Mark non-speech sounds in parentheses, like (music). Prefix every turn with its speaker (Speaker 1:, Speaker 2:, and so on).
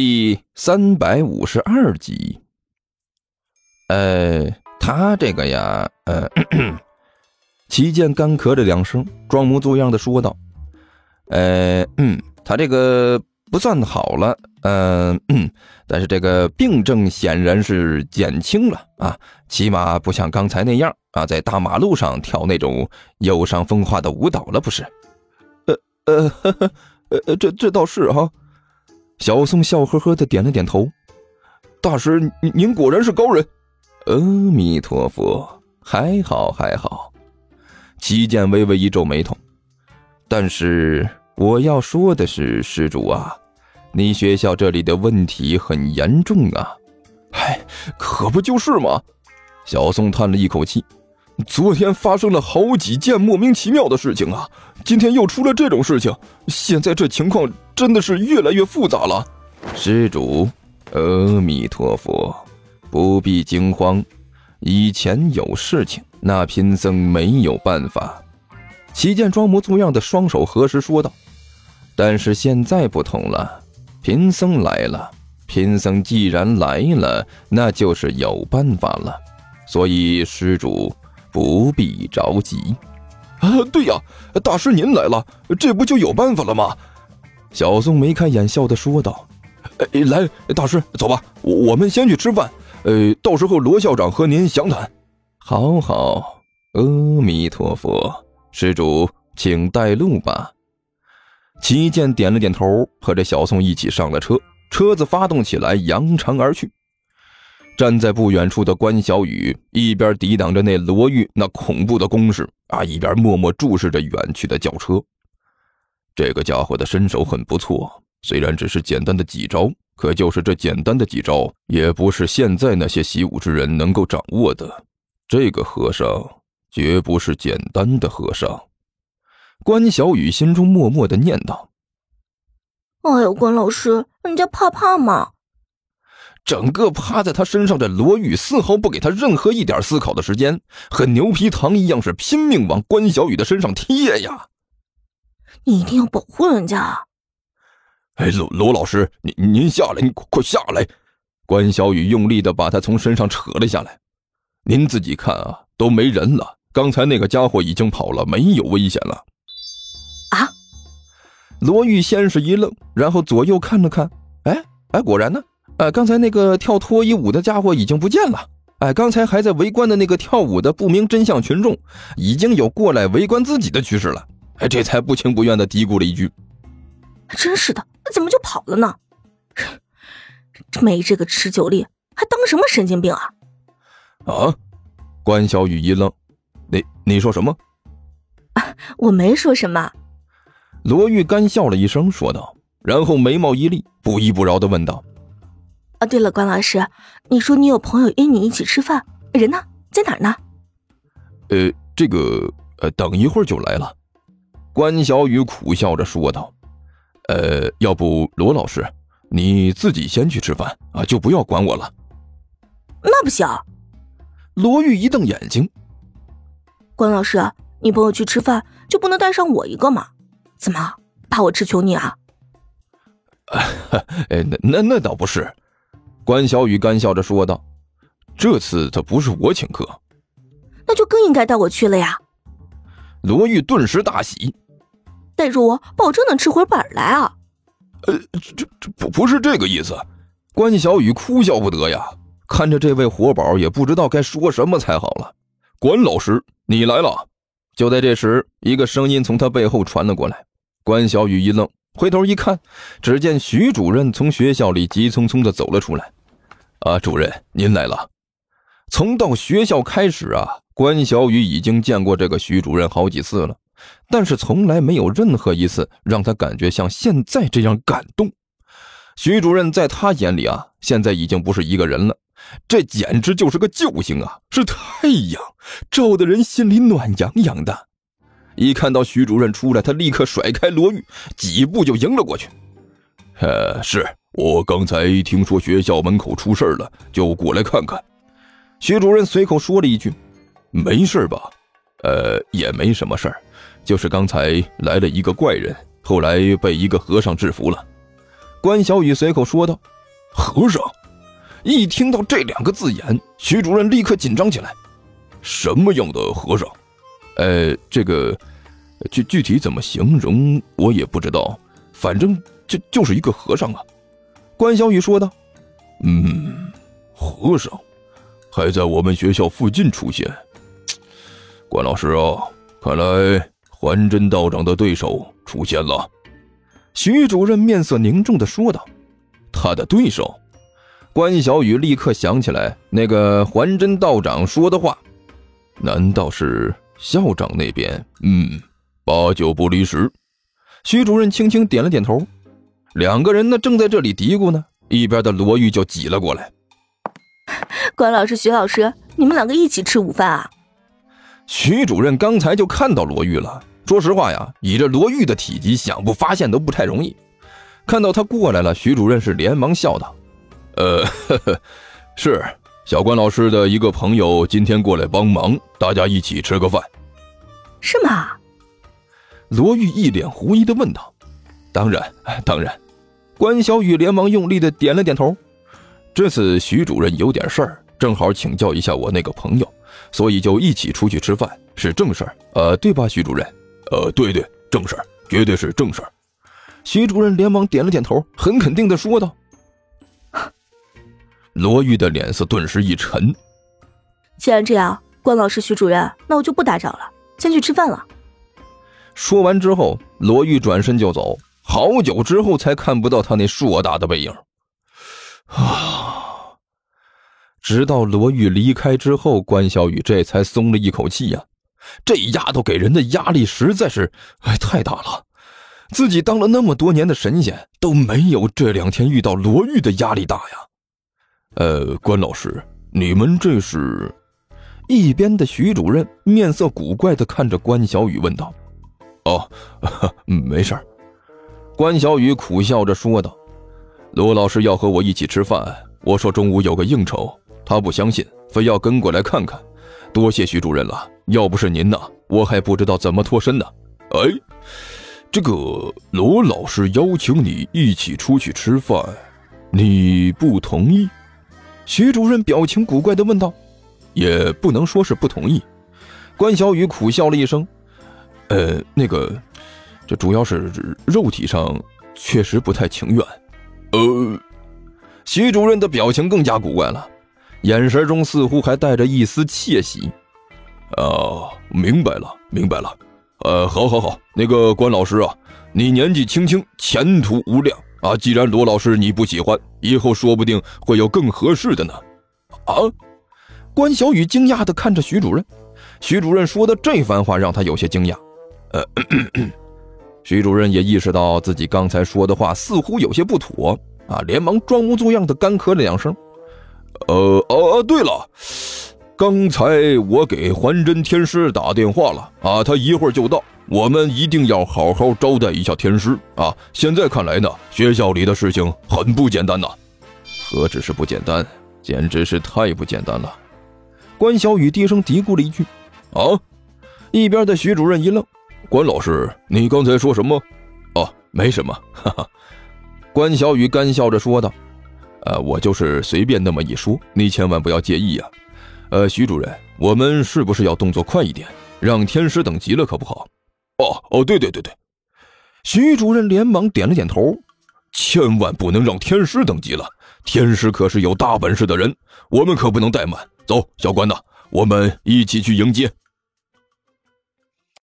Speaker 1: 第三百五十二集。呃，他这个呀，呃，(clears throat) 齐健干咳了两声，装模作样的说道：“呃，嗯，他这个不算好了，嗯嗯，但是这个病症显然是减轻了啊，起码不像刚才那样啊，在大马路上跳那种忧伤风化的舞蹈了，不是？
Speaker 2: 呃呃 (laughs) 呃，这这倒是哈。”
Speaker 1: 小宋笑呵呵的点了点头，
Speaker 2: 大师，您您果然是高人。
Speaker 1: 阿弥陀佛，还好还好。齐剑微微一皱眉头，但是我要说的是，施主啊，你学校这里的问题很严重啊。
Speaker 2: 哎，可不就是吗？
Speaker 1: 小宋叹了一口气，
Speaker 2: 昨天发生了好几件莫名其妙的事情啊，今天又出了这种事情，现在这情况。真的是越来越复杂了，
Speaker 1: 施主，阿弥陀佛，不必惊慌。以前有事情，那贫僧没有办法。齐健装模作样的双手合十说道：“但是现在不同了，贫僧来了。贫僧既然来了，那就是有办法了。所以施主不必着急。”
Speaker 2: 啊，对呀，大师您来了，这不就有办法了吗？
Speaker 1: 小宋眉开眼笑的说道：“
Speaker 2: 哎，来，大师，走吧，我们先去吃饭。呃，到时候罗校长和您详谈。”
Speaker 1: 好好，阿弥陀佛，施主请带路吧。齐剑点了点头，和着小宋一起上了车。车子发动起来，扬长而去。站在不远处的关小雨一边抵挡着那罗玉那恐怖的攻势啊，一边默默注视着远去的轿车。这个家伙的身手很不错，虽然只是简单的几招，可就是这简单的几招，也不是现在那些习武之人能够掌握的。这个和尚绝不是简单的和尚。关小雨心中默默的念叨：“
Speaker 3: 哎呦，关老师，人家怕怕吗？”
Speaker 1: 整个趴在他身上的罗玉丝毫不给他任何一点思考的时间，和牛皮糖一样，是拼命往关小雨的身上贴呀。
Speaker 3: 你一定要保护人家！
Speaker 2: 哎，罗罗老师，您您下来，你快快下来！
Speaker 1: 关小雨用力的把他从身上扯了下来。您自己看啊，都没人了。刚才那个家伙已经跑了，没有危险了。
Speaker 3: 啊！
Speaker 1: 罗玉先是一愣，然后左右看了看。哎哎，果然呢！哎，刚才那个跳脱衣舞的家伙已经不见了。哎，刚才还在围观的那个跳舞的不明真相群众，已经有过来围观自己的趋势了。哎，这才不情不愿的嘀咕了一句：“
Speaker 3: 真是的，怎么就跑了呢？没这个持久力，还当什么神经病啊？”
Speaker 1: 啊！关小雨一愣：“你你说什么？”
Speaker 3: 啊，(laughs) 我没说什么。
Speaker 1: 罗玉干笑了一声，说道，然后眉毛一立，不依不饶的问道：“
Speaker 3: 啊，对了，关老师，你说你有朋友约你一起吃饭，人呢？在哪儿呢？”
Speaker 1: 呃，这个呃，等一会儿就来了。关小雨苦笑着说道：“呃，要不罗老师，你自己先去吃饭啊，就不要管我了。”
Speaker 3: 那不行。
Speaker 1: 罗玉一瞪眼睛：“
Speaker 3: 关老师，你朋友去吃饭就不能带上我一个吗？怎么怕我吃穷你啊？”“ (laughs)
Speaker 1: 哎，那那那倒不是。”关小雨干笑着说道：“这次他不是我请客，
Speaker 3: 那就更应该带我去了呀。”
Speaker 1: 罗玉顿时大喜。
Speaker 3: 带着我，保证能吃回本来啊！
Speaker 2: 呃，这这不不是这个意思。
Speaker 1: 关小雨哭笑不得呀，看着这位活宝，也不知道该说什么才好了。
Speaker 2: 关老师，你来了！
Speaker 1: 就在这时，一个声音从他背后传了过来。关小雨一愣，回头一看，只见徐主任从学校里急匆匆的走了出来。啊，主任，您来了。从到学校开始啊，关小雨已经见过这个徐主任好几次了。但是从来没有任何一次让他感觉像现在这样感动。徐主任在他眼里啊，现在已经不是一个人了，这简直就是个救星啊，是太阳，照的人心里暖洋洋的。一看到徐主任出来，他立刻甩开罗玉，几步就迎了过去。
Speaker 2: 呃，是我刚才听说学校门口出事了，就过来看看。
Speaker 1: 徐主任随口说了一句：“
Speaker 2: 没事吧？”“
Speaker 1: 呃，也没什么事儿。”就是刚才来了一个怪人，后来被一个和尚制服了。关小雨随口说道：“
Speaker 2: 和尚。”一听到这两个字眼，徐主任立刻紧张起来。什么样的和尚？
Speaker 1: 呃，这个具具体怎么形容我也不知道，反正就就是一个和尚啊。关小雨说道：“
Speaker 2: 嗯，和尚，还在我们学校附近出现。关老师啊，看来还真道长的对手出现了。”
Speaker 1: 徐主任面色凝重的说道：“
Speaker 2: 他的对手？”
Speaker 1: 关小雨立刻想起来那个还真道长说的话，
Speaker 2: 难道是校长那边？嗯，八九不离十。
Speaker 1: 徐主任轻轻点了点头。两个人呢，正在这里嘀咕呢，一边的罗玉就挤了过来。
Speaker 3: 关老师、徐老师，你们两个一起吃午饭啊？
Speaker 1: 徐主任刚才就看到罗玉了。说实话呀，以这罗玉的体积，想不发现都不太容易。看到他过来了，徐主任是连忙笑道：“
Speaker 2: 呃，(laughs) 呵呵，是小关老师的一个朋友今天过来帮忙，大家一起吃个饭。”
Speaker 3: 是吗？
Speaker 1: 罗玉一脸狐疑的问道。
Speaker 2: “当然，当然。”
Speaker 1: 关小雨连忙用力的点了点头。这次徐主任有点事儿，正好请教一下我那个朋友，所以就一起出去吃饭，是正事儿，呃，对吧，徐主任？
Speaker 2: 呃，对对，正事儿，绝对是正事儿。
Speaker 1: 徐主任连忙点了点头，很肯定的说道。(laughs)
Speaker 2: 罗玉的脸色顿时一沉。
Speaker 3: 既然这样，关老师、徐主任，那我就不打扰了，先去吃饭了。
Speaker 1: 说完之后，罗玉转身就走。好久之后才看不到他那硕大的背影，啊！直到罗玉离开之后，关小雨这才松了一口气呀。这丫头给人的压力实在是哎太大了，自己当了那么多年的神仙，都没有这两天遇到罗玉的压力大呀。
Speaker 2: 呃，关老师，你们这是？
Speaker 1: 一边的徐主任面色古怪的看着关小雨问道：“
Speaker 2: 哦，(laughs) 没事。”
Speaker 1: 关小雨苦笑着说道：“
Speaker 2: 罗老师要和我一起吃饭，我说中午有个应酬，他不相信，非要跟过来看看。多谢徐主任了，要不是您呢，我还不知道怎么脱身呢。”哎，这个罗老师邀请你一起出去吃饭，你不同意？
Speaker 1: 徐主任表情古怪的问道：“
Speaker 2: 也不能说是不同意。”
Speaker 1: 关小雨苦笑了一声：“
Speaker 2: 呃，那个。”这主要是肉体上确实不太情愿，
Speaker 1: 呃，徐主任的表情更加古怪了，眼神中似乎还带着一丝窃喜。
Speaker 2: 啊，明白了，明白了。呃，好，好，好，那个关老师啊，你年纪轻轻，前途无量啊。既然罗老师你不喜欢，以后说不定会有更合适的呢。
Speaker 1: 啊，关小雨惊讶的看着徐主任，徐主任说的这番话让他有些惊讶。呃。徐主任也意识到自己刚才说的话似乎有些不妥啊，连忙装模作样的干咳了两声。
Speaker 2: 呃，哦哦，对了，刚才我给还真天师打电话了啊，他一会儿就到，我们一定要好好招待一下天师啊。现在看来呢，学校里的事情很不简单呐。
Speaker 1: 何止是不简单，简直是太不简单了。关小雨低声嘀咕了一句：“
Speaker 2: 啊！”
Speaker 1: 一边的徐主任一愣。
Speaker 2: 关老师，你刚才说什么？
Speaker 1: 哦，没什么。哈哈。关小雨干笑着说道：“呃，我就是随便那么一说，你千万不要介意呀。呃，徐主任，我们是不是要动作快一点，让天师等急了，可不好？”
Speaker 2: 哦哦，对对对对。
Speaker 1: 徐主任连忙点了点头：“
Speaker 2: 千万不能让天师等急了，天师可是有大本事的人，我们可不能怠慢。走，小关呐，我们一起去迎接。”